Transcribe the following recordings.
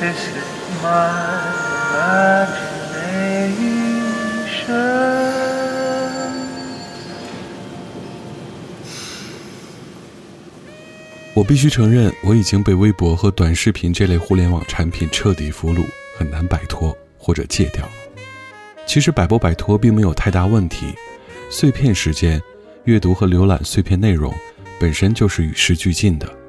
This is my imagination. 我必须承认，我已经被微博和短视频这类互联网产品彻底俘虏，很难摆脱或者戒掉。其实摆不摆脱并没有太大问题，碎片时间、阅读和浏览碎片内容本身就是与时俱进的。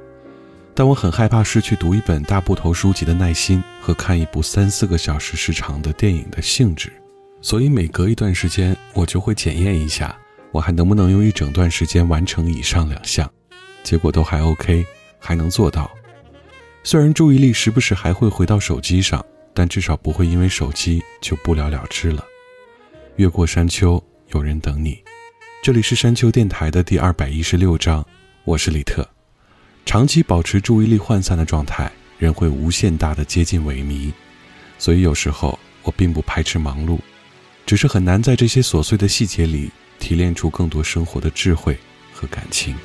但我很害怕失去读一本大部头书籍的耐心和看一部三四个小时时长的电影的兴致，所以每隔一段时间，我就会检验一下，我还能不能用一整段时间完成以上两项。结果都还 OK，还能做到。虽然注意力时不时还会回到手机上，但至少不会因为手机就不了了之了。越过山丘，有人等你。这里是山丘电台的第二百一十六章，我是李特。长期保持注意力涣散的状态，人会无限大的接近萎靡。所以有时候我并不排斥忙碌，只是很难在这些琐碎的细节里提炼出更多生活的智慧和感情。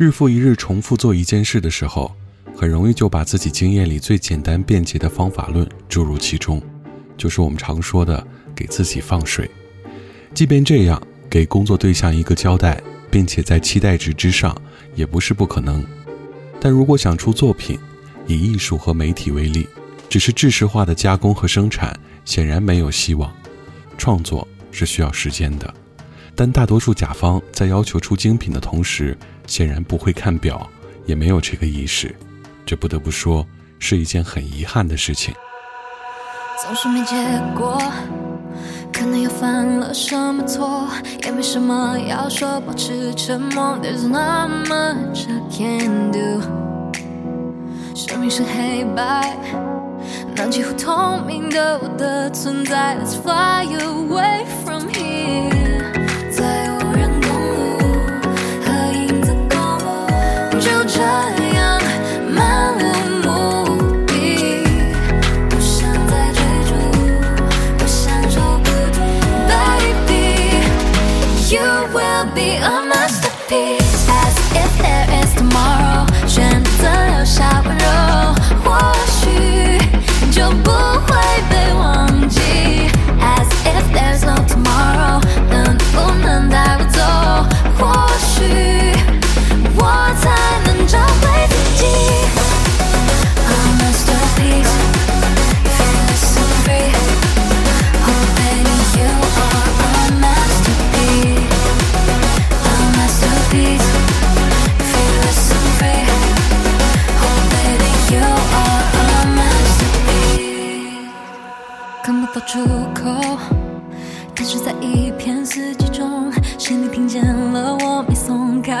日复一日重复做一件事的时候，很容易就把自己经验里最简单便捷的方法论注入其中，就是我们常说的给自己放水。即便这样，给工作对象一个交代，并且在期待值之上，也不是不可能。但如果想出作品，以艺术和媒体为例，只是制式化的加工和生产，显然没有希望。创作是需要时间的，但大多数甲方在要求出精品的同时，显然不会看表，也没有这个意识。这不得不说是一件很遗憾的事情。总是没结果，可能又犯了什么错，也没什么要说，保持沉默。There's not much I can do。生命是黑白，那几乎透明的我的存在。Let's fly away from here。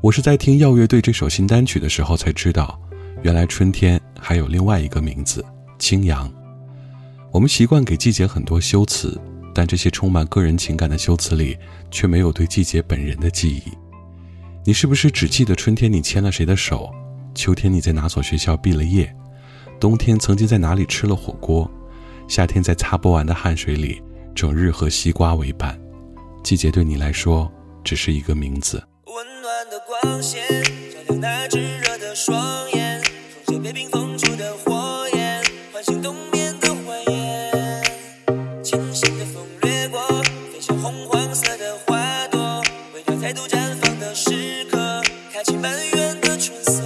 我是在听耀乐队这首新单曲的时候才知道，原来春天还有另外一个名字——青阳。我们习惯给季节很多修辞，但这些充满个人情感的修辞里，却没有对季节本人的记忆。你是不是只记得春天你牵了谁的手，秋天你在哪所学校毕了业，冬天曾经在哪里吃了火锅，夏天在擦不完的汗水里，整日和西瓜为伴？季节对你来说，只是一个名字。的光线照亮那炙热的双眼，重现被冰封住的火焰，唤醒冬眠的怀念。清新的风掠过，飞向红黄色的花朵，为它再度绽放的时刻，开启满园的春色。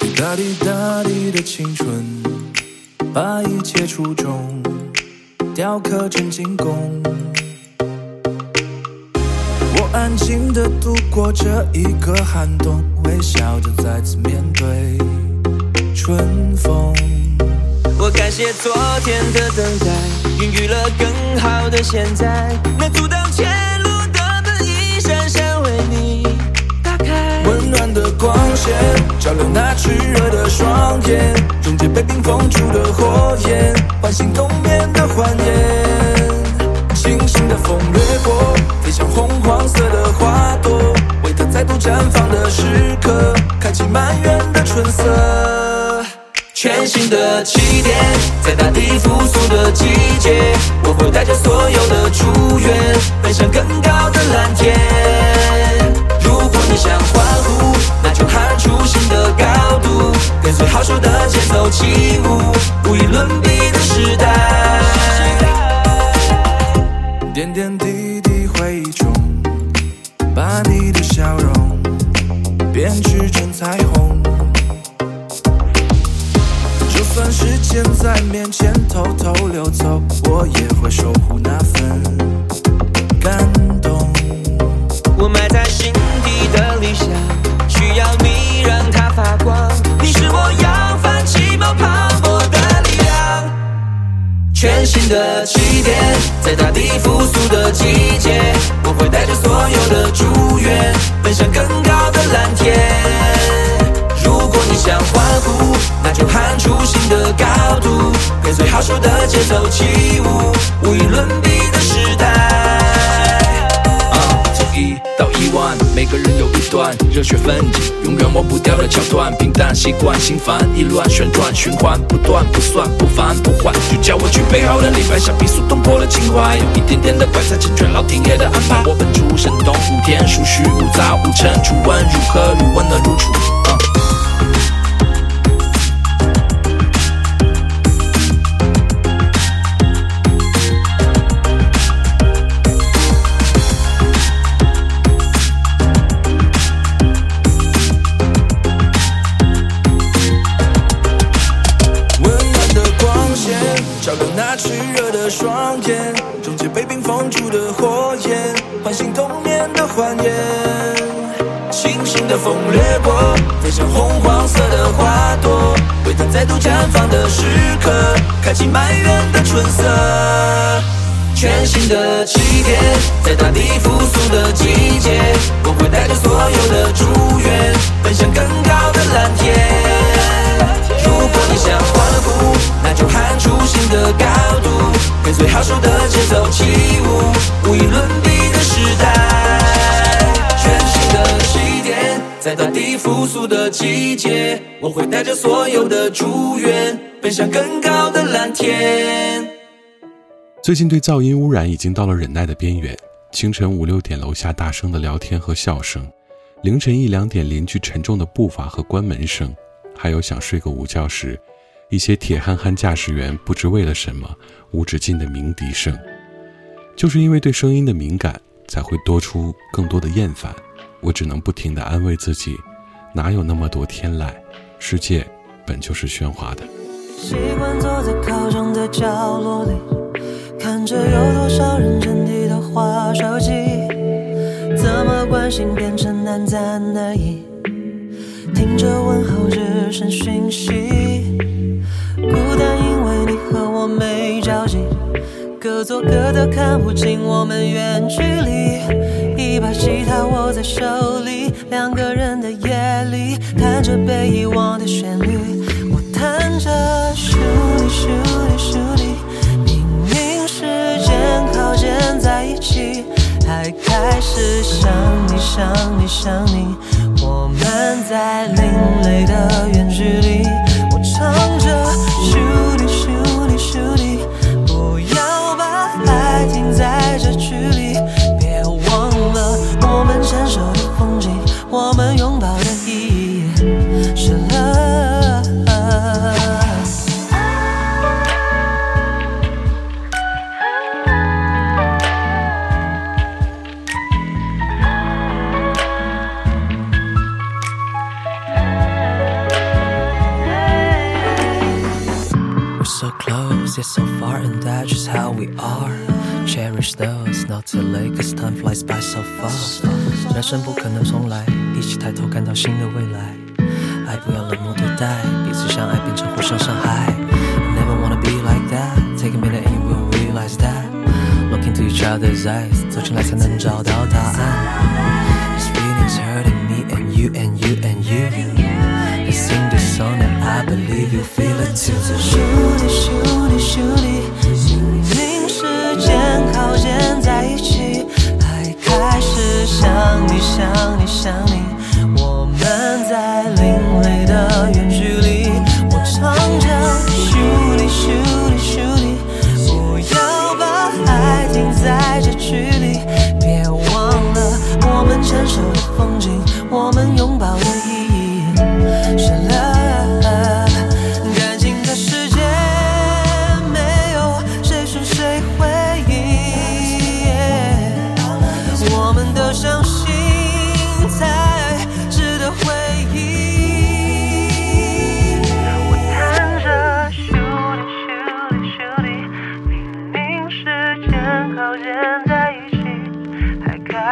滴答滴答滴的青春，把一切初衷雕刻成精工。我安静的度过这一个寒冬，微笑着再次面对春风。我感谢昨天的等待，孕育了更好的现在。那阻挡前路的灯一闪闪为你打开。温暖的光线照亮那炽热的双眼，终结被冰封住的火焰，唤醒冬眠的欢颜。清醒的风掠过，全新的起点，在大地复苏的季节，我会带着所有的祝愿，奔向更高的蓝天。如果你想欢呼，那就喊出新的高度，跟随好手的节奏起舞，无与伦比面前偷偷溜走，我也会守护那份感动。我埋在心底的理想，需要你让它发光。你是我扬帆起锚磅礴的力量。全新的起点，在大地复苏的季节，我会带着所有的祝愿，的高度，跟随好手的节奏起舞，无与伦比的时代。从一到一万，每个人有一段热血奋进，永远忘不掉的桥段。平淡习惯，心烦意乱，旋转循环，不断不算不烦不换，就叫我具备好的李白，像皮速动破了情怀，有一点点的怪才成全老天爷的安排。我本出生动无天，数虚无杂无尘，初温如何如温暖如初。风掠过，飞向红黄色的花朵，为它再度绽放的时刻，开启满园的春色。全新的起点，在大地复苏的季节，我会带着所有的祝愿，奔向更高的蓝天。如果你想欢呼，那就喊出新的高度，跟随好手的节奏起舞，无与伦比的时代。在大地复苏的季节，我会带着所有的祝愿，奔向更高的蓝天。最近对噪音污染已经到了忍耐的边缘。清晨五六点，楼下大声的聊天和笑声；凌晨一两点，邻居沉重的步伐和关门声；还有想睡个午觉时，一些铁憨憨驾驶员不知为了什么无止境的鸣笛声。就是因为对声音的敏感，才会多出更多的厌烦。我只能不停地安慰自己，哪有那么多天籁？世界本就是喧哗的。习惯坐在靠窗的角落里，看着有多少人真地的划手机，怎么关心变成难赞而已，听着问候只剩讯息，孤单各做各的看不清我们远距离，一把吉他握在手里，两个人的夜里，弹着被遗忘的旋律。我弹着咻哩咻哩咻哩，明明时间靠近在一起，还开始想你想你想你。我们在另类的远距离，close, yet so far, and that's just how we are. Cherish those, not too late, cause time flies by so fast. 人生不可能重来，一起抬头看到新的未来。爱不要冷漠对待，彼此相爱变成互相伤害。I never wanna be like that. Take a minute and you will realize. out his eyes，走进来才能找到答案。His feelings hurting me and you and you and you. I believe you feel it too. shoo 你 shoo 你 shoo 你，明明时间靠近在一起，还开始想你想你想你。我们在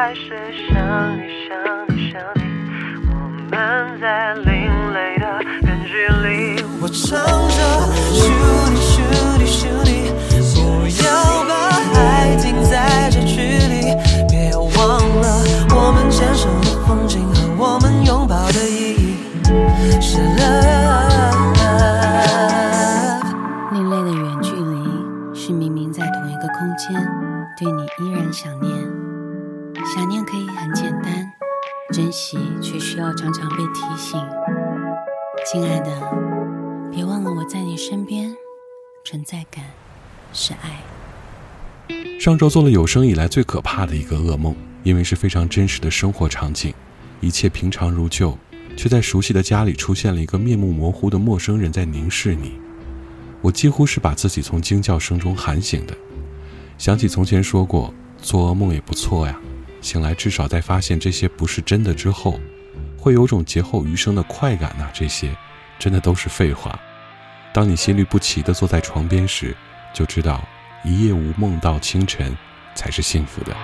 开始想你想你想你。我们在另类的远距离，我唱着亲爱的，别忘了我在你身边，存在感是爱。上周做了有生以来最可怕的一个噩梦，因为是非常真实的生活场景，一切平常如旧，却在熟悉的家里出现了一个面目模糊的陌生人在凝视你。我几乎是把自己从惊叫声中喊醒的，想起从前说过，做噩梦也不错呀，醒来至少在发现这些不是真的之后，会有种劫后余生的快感呐、这些真的都是废话。当你心律不齐的坐在床边时，就知道一夜无梦到清晨才是幸福的。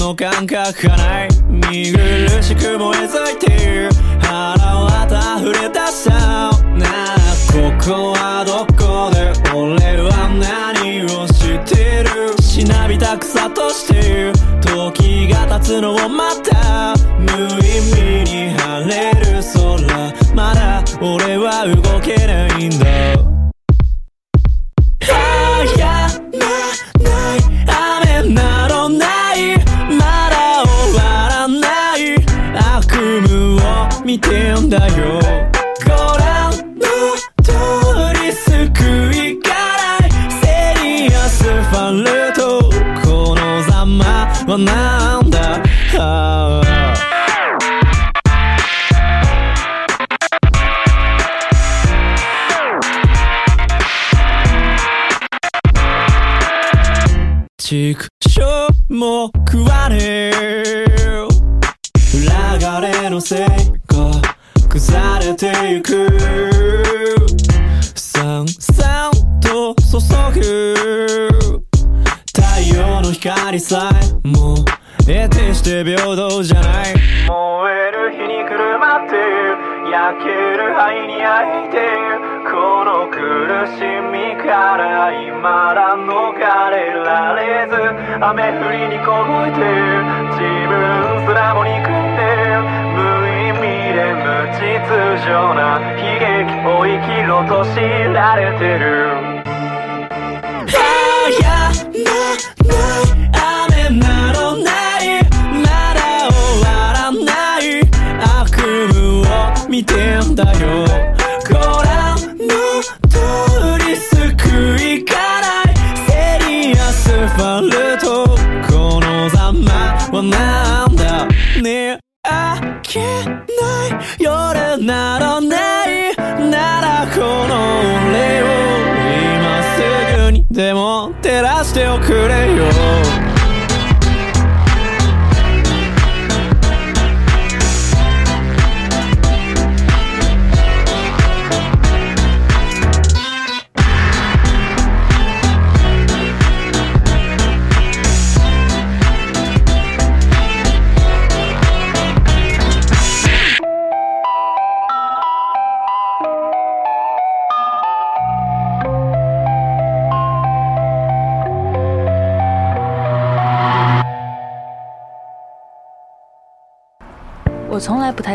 の感覚がない見苦しく燃え尽いている腹渡溢れ出した。なあここはどこで俺は何をしてる？しなびた草としてる。時が経つのをまた。無意味に晴れる空。まだ俺は動けないんだ。だよ。ご覧の通り救いがないセリアスファルトこのざまはなんだ。ああ。畜生も食わねえ裏金のせい。が腐れてゆくさんさんと注ぐ。太陽の光さえもう得てして平等じゃない。燃える火にくるまって焼ける灰に焼いてこの苦しみから未だ逃れられず雨降りに凍えて自分すらも憎んで無意味で通常な悲劇を生きろと知られてる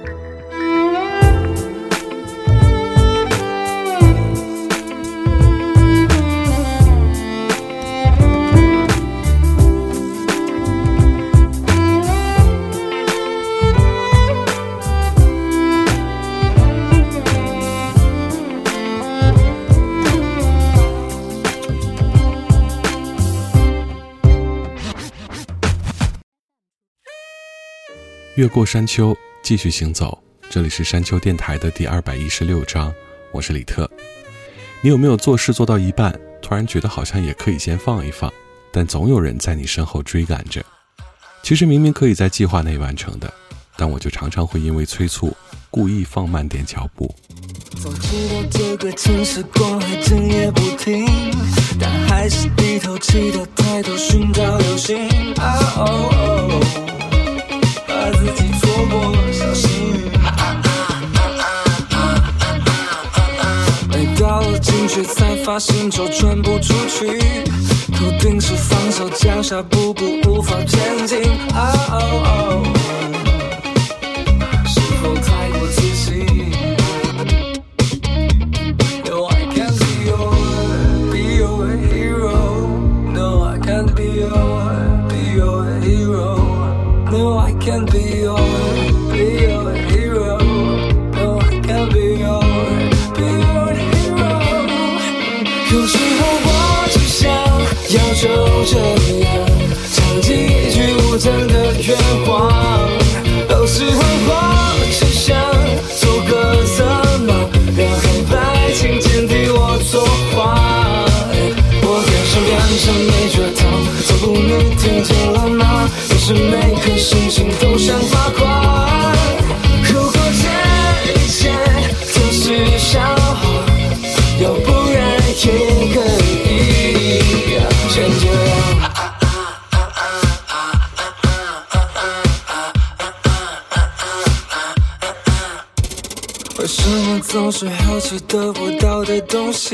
越过山丘，继续行走。这里是山丘电台的第二百一十六章，我是李特。你有没有做事做到一半，突然觉得好像也可以先放一放，但总有人在你身后追赶着？其实明明可以在计划内完成的，但我就常常会因为催促，故意放慢点脚步。早知道这个城市光害整夜不停，但还是低头祈祷，抬头寻找流星。啊哦哦，怕自己错过小幸运。没到了进去才发现周转不出去，头顶是放手，脚下步步无法前进。啊哦哦，是否太过自信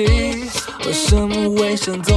为什么卫生总？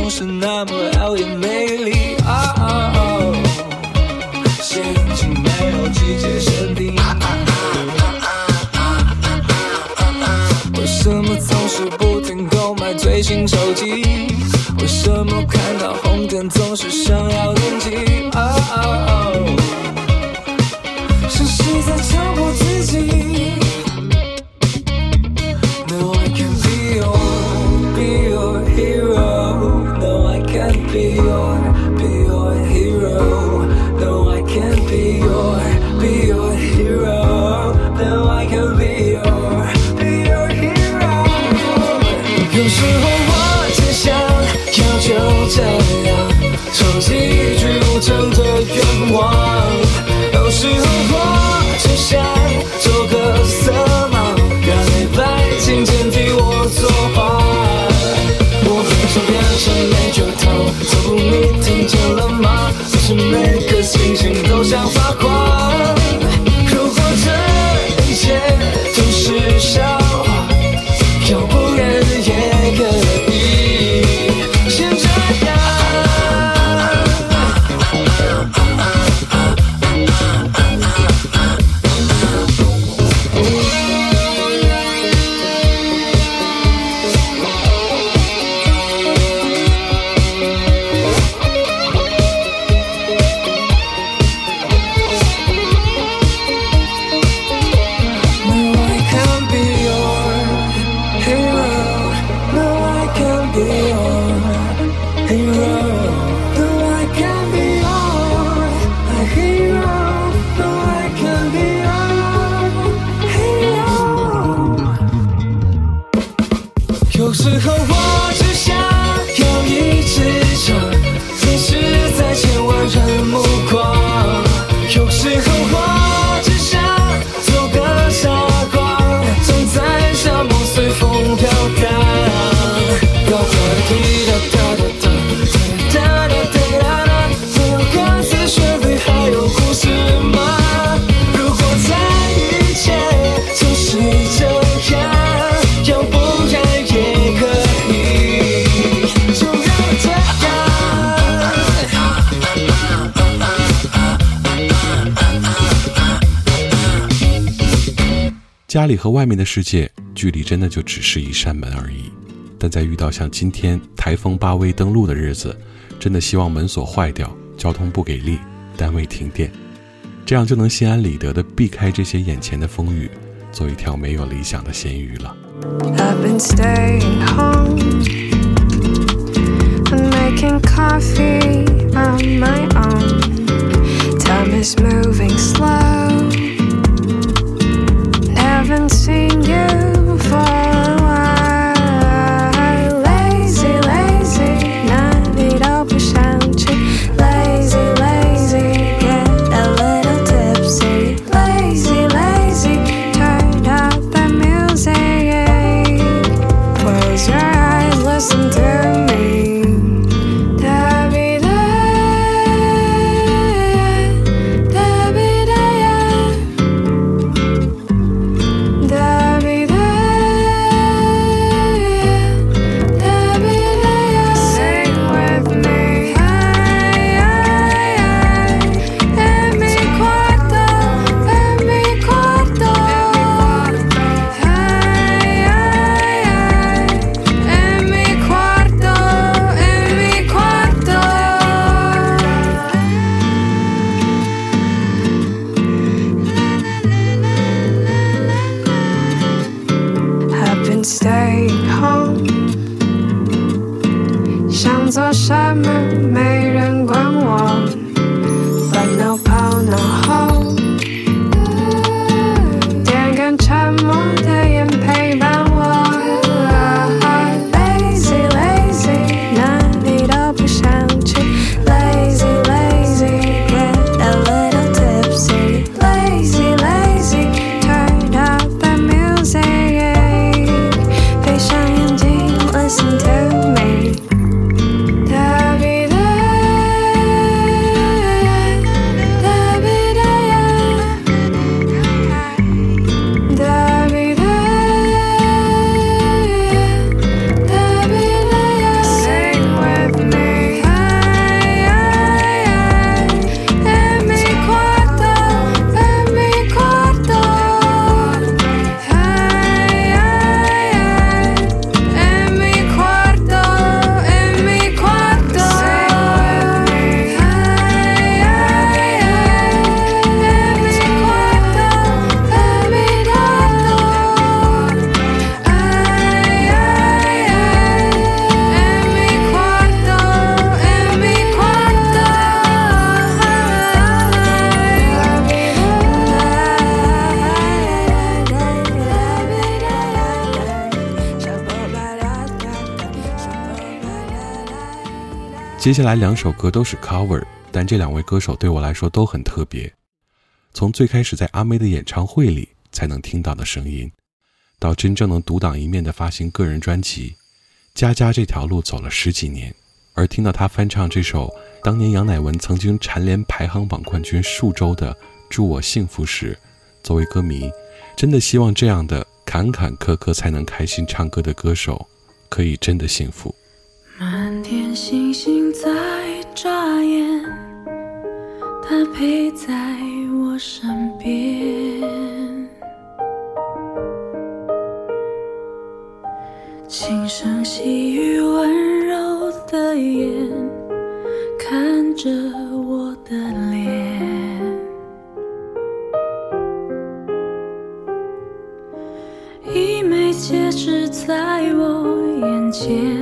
家里和外面的世界距离真的就只是一扇门而已。但在遇到像今天台风巴威登陆的日子，真的希望门锁坏掉，交通不给力，单位停电，这样就能心安理得地避开这些眼前的风雨，做一条没有理想的咸鱼了。I've been staying home and making coffee on my own. Time is moving slow. You 接下来两首歌都是 cover，但这两位歌手对我来说都很特别。从最开始在阿妹的演唱会里才能听到的声音，到真正能独当一面的发行个人专辑，佳佳这条路走了十几年。而听到她翻唱这首当年杨乃文曾经蝉联排行榜冠军数周的《祝我幸福》时，作为歌迷，真的希望这样的坎坎坷坷才能开心唱歌的歌手，可以真的幸福。满天星星在眨眼，他陪在我身边，轻声细语温柔的眼，看着我的脸，一枚戒指在我眼前，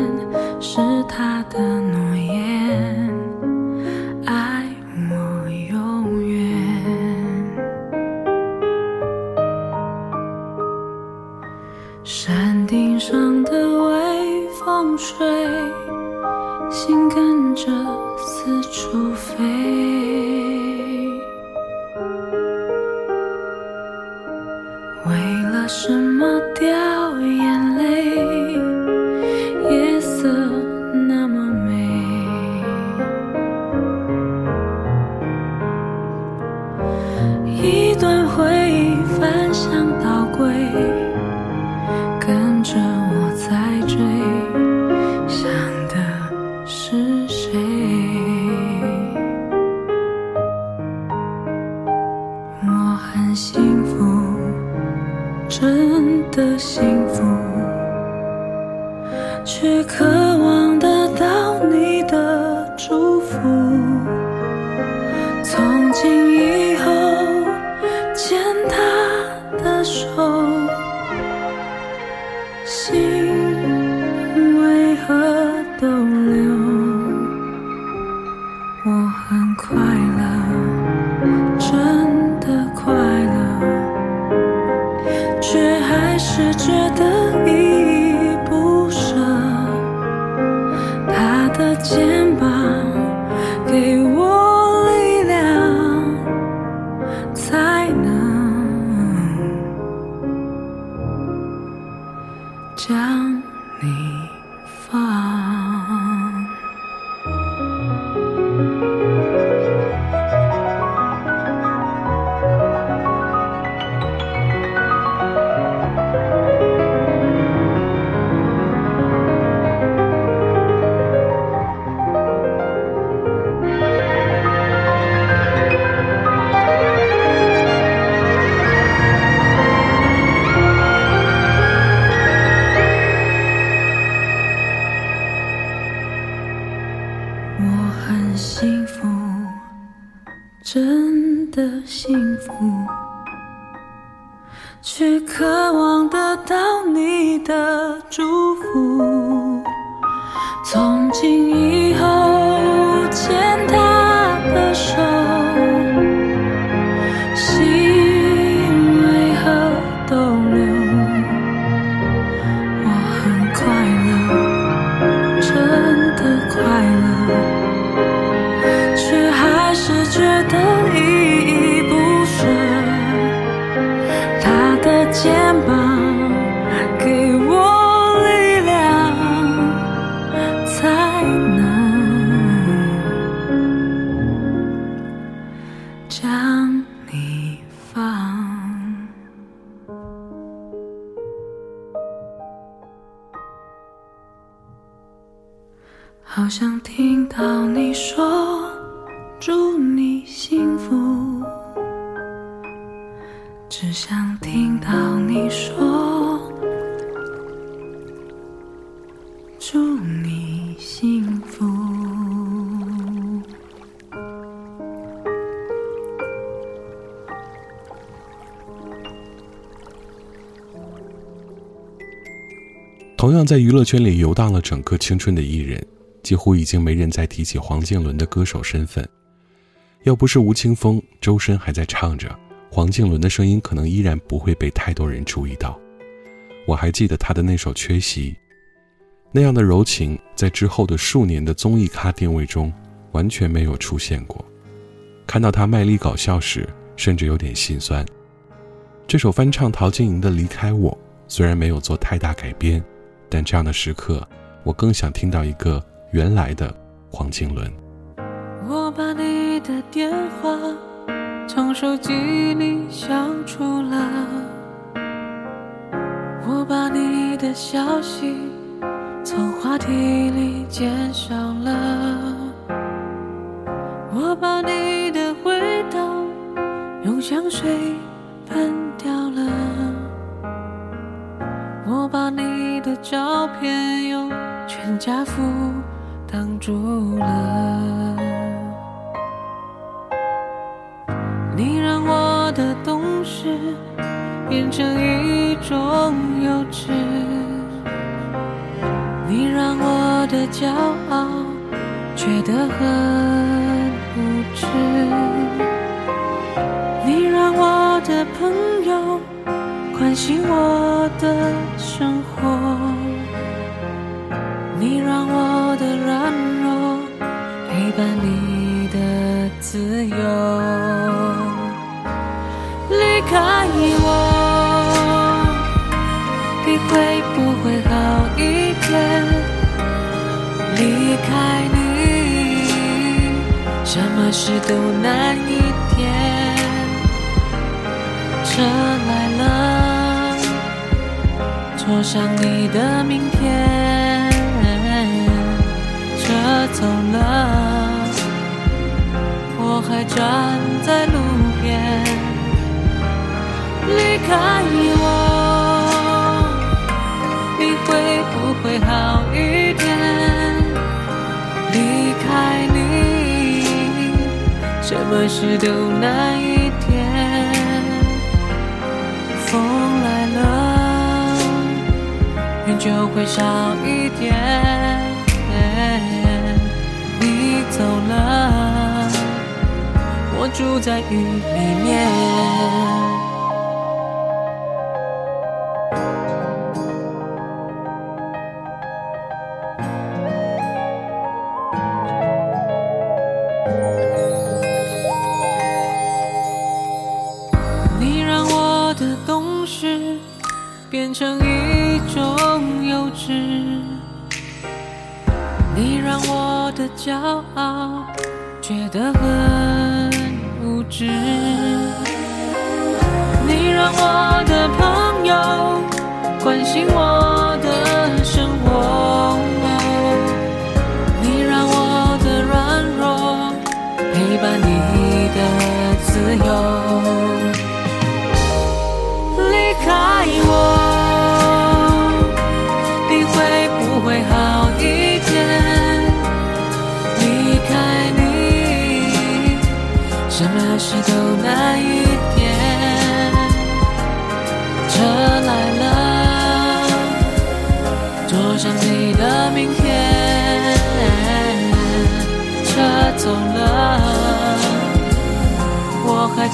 在娱乐圈里游荡了整个青春的艺人，几乎已经没人再提起黄靖伦的歌手身份。要不是吴青峰、周深还在唱着，黄靖伦的声音可能依然不会被太多人注意到。我还记得他的那首《缺席》，那样的柔情，在之后的数年的综艺咖定位中完全没有出现过。看到他卖力搞笑时，甚至有点心酸。这首翻唱陶晶莹的《离开我》，虽然没有做太大改编。但这样的时刻，我更想听到一个原来的黄靖伦。我把你的电话从手机里消除了，我把你的消息从话题里减少了，我把你的味道用香水喷掉了。我把你的照片用全家福挡住了，你让我的懂事变成一种幼稚，你让我的骄傲觉得很无知，你让我的朋友。关心我的生活，你让我的软弱陪伴你的自由。离开我，你会不会好一点？离开你，什么事都难以坐上你的明天。车走了，我还站在路边。离开我，你会不会好一点？离开你，什么事都难以就会少一点。你走了，我住在雨里面。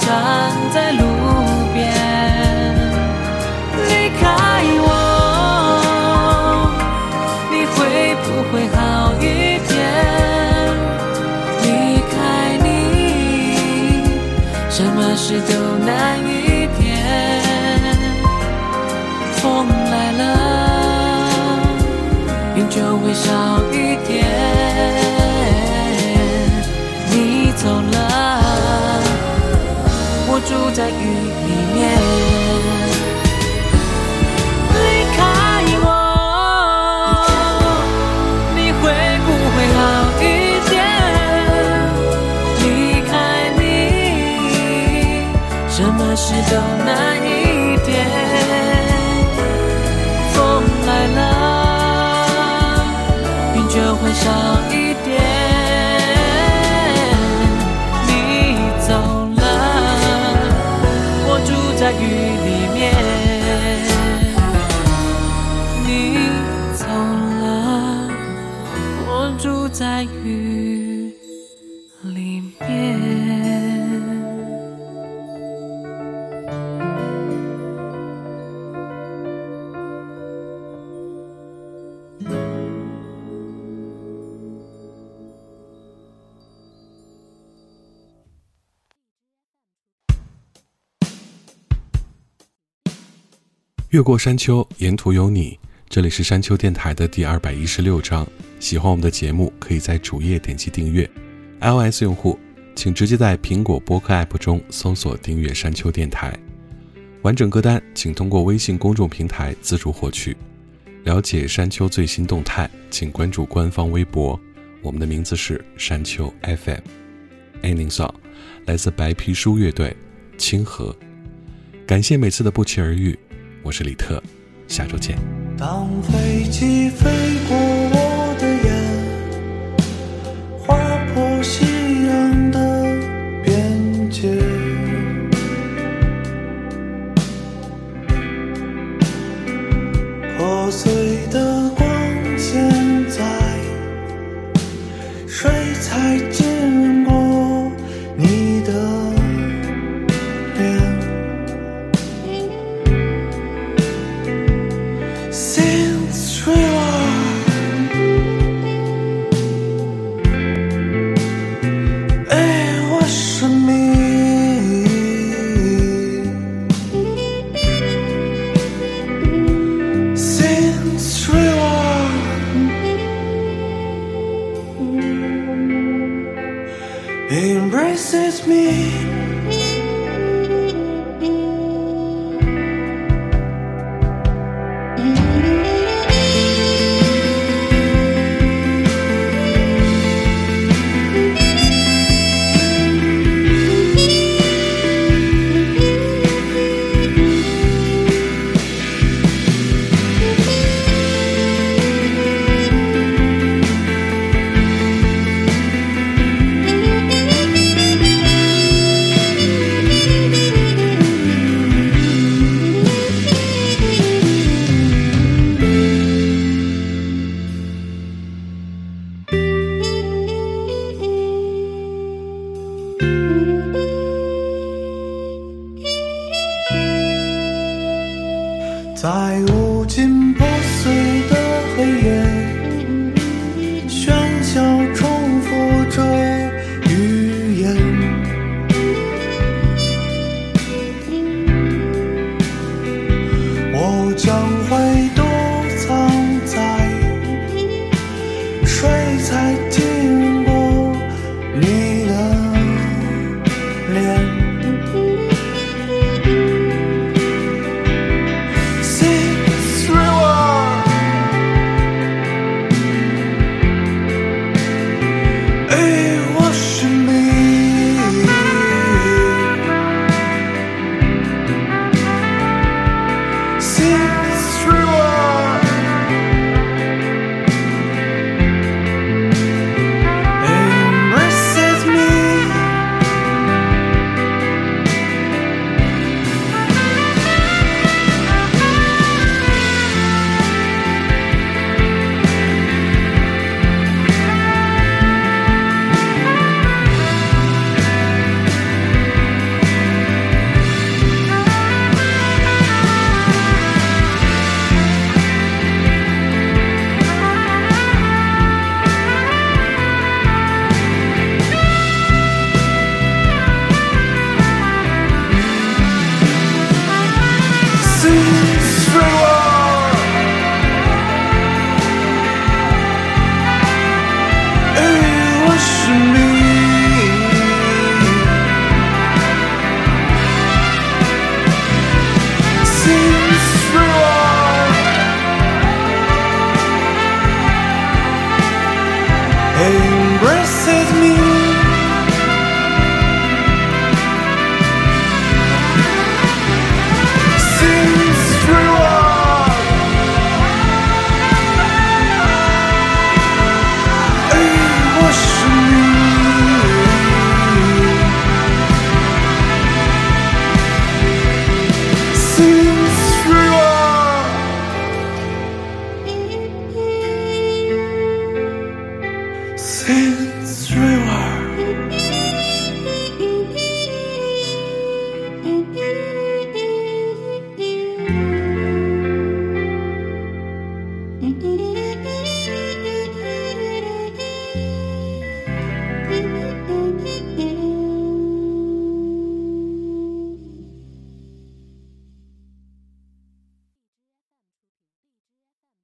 站在路边。离开我，你会不会好一点？离开你，什么事都难一点。风来了，云就会少什么事都难一点。风来了，云就会少一越过山丘，沿途有你。这里是山丘电台的第二百一十六章。喜欢我们的节目，可以在主页点击订阅。iOS 用户请直接在苹果播客 App 中搜索订阅山丘电台。完整歌单请通过微信公众平台自助获取。了解山丘最新动态，请关注官方微博，我们的名字是山丘 FM。Ending song 来自白皮书乐队《清河》。感谢每次的不期而遇，我是李特，下周见。当飞机飞过我